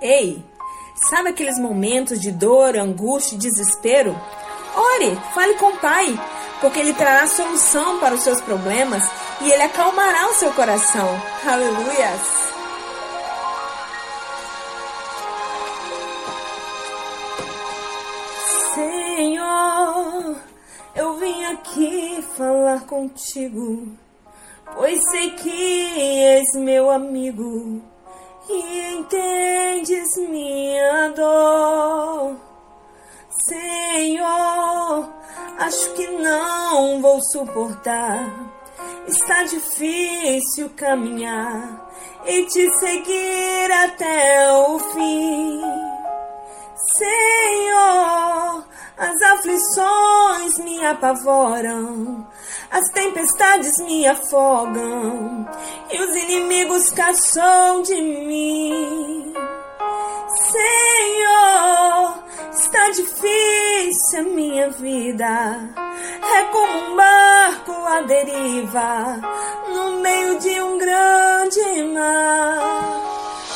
Ei, sabe aqueles momentos de dor, angústia e desespero? Ore, fale com o Pai, porque Ele trará solução para os seus problemas e Ele acalmará o seu coração. Aleluias! Senhor, eu vim aqui falar contigo, pois sei que és meu amigo e entendes acho que não vou suportar. Está difícil caminhar e te seguir até o fim. Senhor, as aflições me apavoram, as tempestades me afogam e os inimigos caçam de mim. Difícil a minha vida, é como um barco à deriva no meio de um grande mar.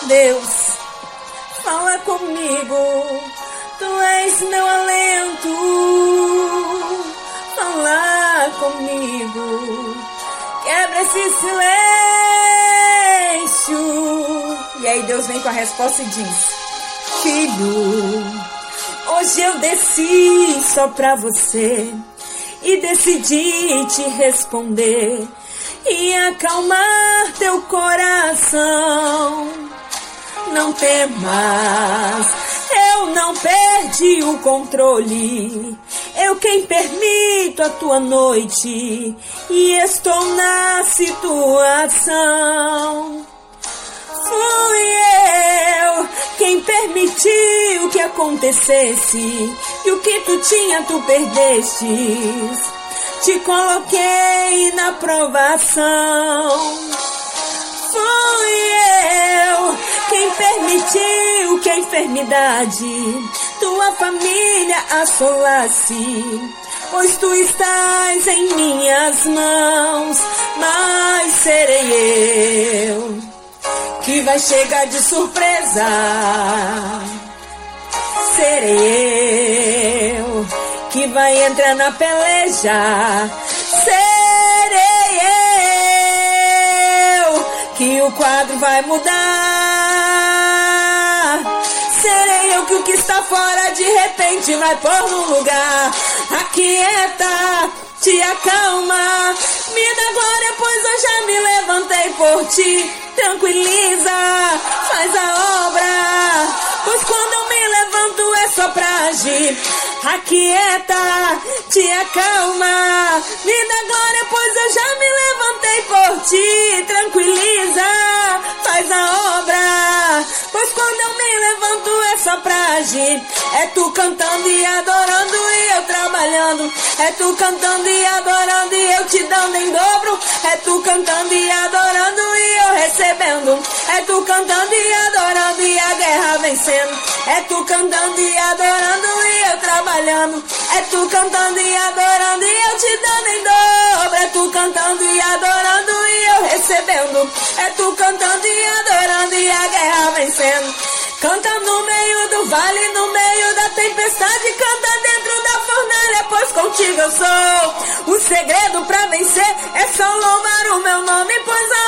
Deus, fala comigo Tu és meu alento, fala comigo, quebra esse silêncio. E aí Deus vem com a resposta e diz: Filho, hoje eu desci só pra você e decidi te responder e acalmar teu coração. Não temas eu não perdi o controle. Eu quem permito a tua noite e estou na situação. Permitiu que acontecesse e o que tu tinha tu perdestes. Te coloquei na provação. Fui eu quem permitiu que a enfermidade tua família assolasse. Pois tu estás em minhas mãos, mas serei eu que vai chegar de surpresa. Serei eu que vai entrar na peleja. Serei eu que o quadro vai mudar. Serei eu que o que está fora de repente vai pôr no lugar. Aquieta, te acalma. Me dá glória, pois eu já me levantei por ti. Tranquiliza, só pra agir. Aquieta, te acalma. Me dá glória, pois eu já me levantei por ti. Tranquiliza, faz a obra. Pois quando eu me levanto é só pra agir. É tu cantando e adorando e eu trabalhando. É tu cantando e adorando e eu te dando em dobro. É tu cantando e adorando e É tu cantando e adorando e eu trabalhando. É tu cantando e adorando e eu te dando em dobro. É tu cantando e adorando e eu recebendo. É tu cantando e adorando e a guerra vencendo. Canta no meio do vale, no meio da tempestade, canta dentro da fornalha, pois contigo eu sou. O segredo pra vencer é só louvar o meu nome, pois aonde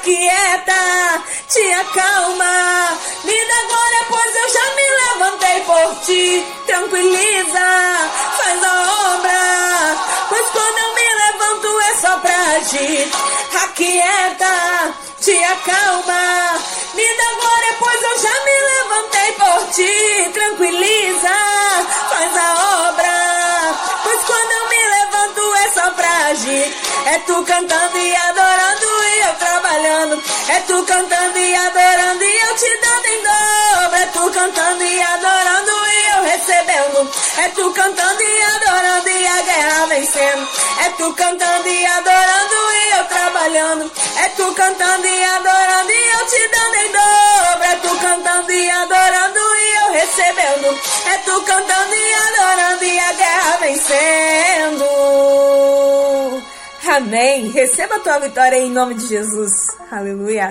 Aquieta, te acalma. Me dá glória, pois eu já me levantei por ti. Tranquiliza, faz a obra. Pois quando eu me levanto é só pra agir. Aquieta, te acalma. Me dá glória, pois eu já me levantei por ti. Tranquiliza, faz a obra. Pois quando eu me levanto é só pra agir. É tu cantando e adorando e eu trabalhando. É tu cantando e adorando e eu te dando em dobro. É tu cantando e adorando e eu recebendo. É tu cantando e adorando e a guerra vencendo. É tu cantando e adorando e eu trabalhando. É tu cantando e adorando e eu te dando em dobro. É tu cantando e adorando e eu recebendo. É tu cantando e adorando e a guerra vencendo. Amém. Receba a tua vitória em nome de Jesus. Aleluia.